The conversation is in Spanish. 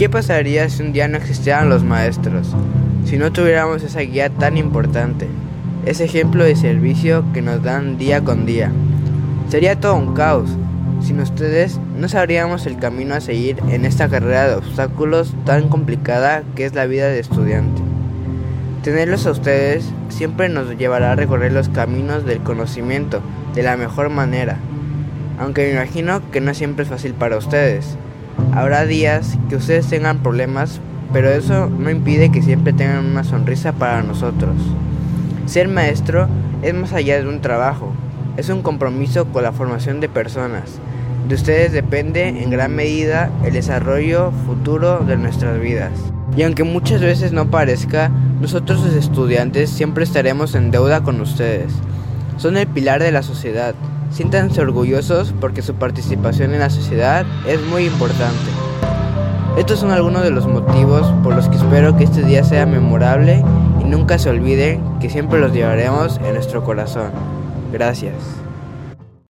qué pasaría si un día no existieran los maestros? Si no tuviéramos esa guía tan importante, ese ejemplo de servicio que nos dan día con día. Sería todo un caos. Sin ustedes no sabríamos el camino a seguir en esta carrera de obstáculos tan complicada que es la vida de estudiante. Tenerlos a ustedes siempre nos llevará a recorrer los caminos del conocimiento de la mejor manera, aunque me imagino que no siempre es fácil para ustedes. Habrá días que ustedes tengan problemas, pero eso no impide que siempre tengan una sonrisa para nosotros. Ser maestro es más allá de un trabajo, es un compromiso con la formación de personas. De ustedes depende en gran medida el desarrollo futuro de nuestras vidas. Y aunque muchas veces no parezca, nosotros los estudiantes siempre estaremos en deuda con ustedes. Son el pilar de la sociedad Siéntanse orgullosos porque su participación en la sociedad es muy importante. Estos son algunos de los motivos por los que espero que este día sea memorable y nunca se olviden que siempre los llevaremos en nuestro corazón. Gracias.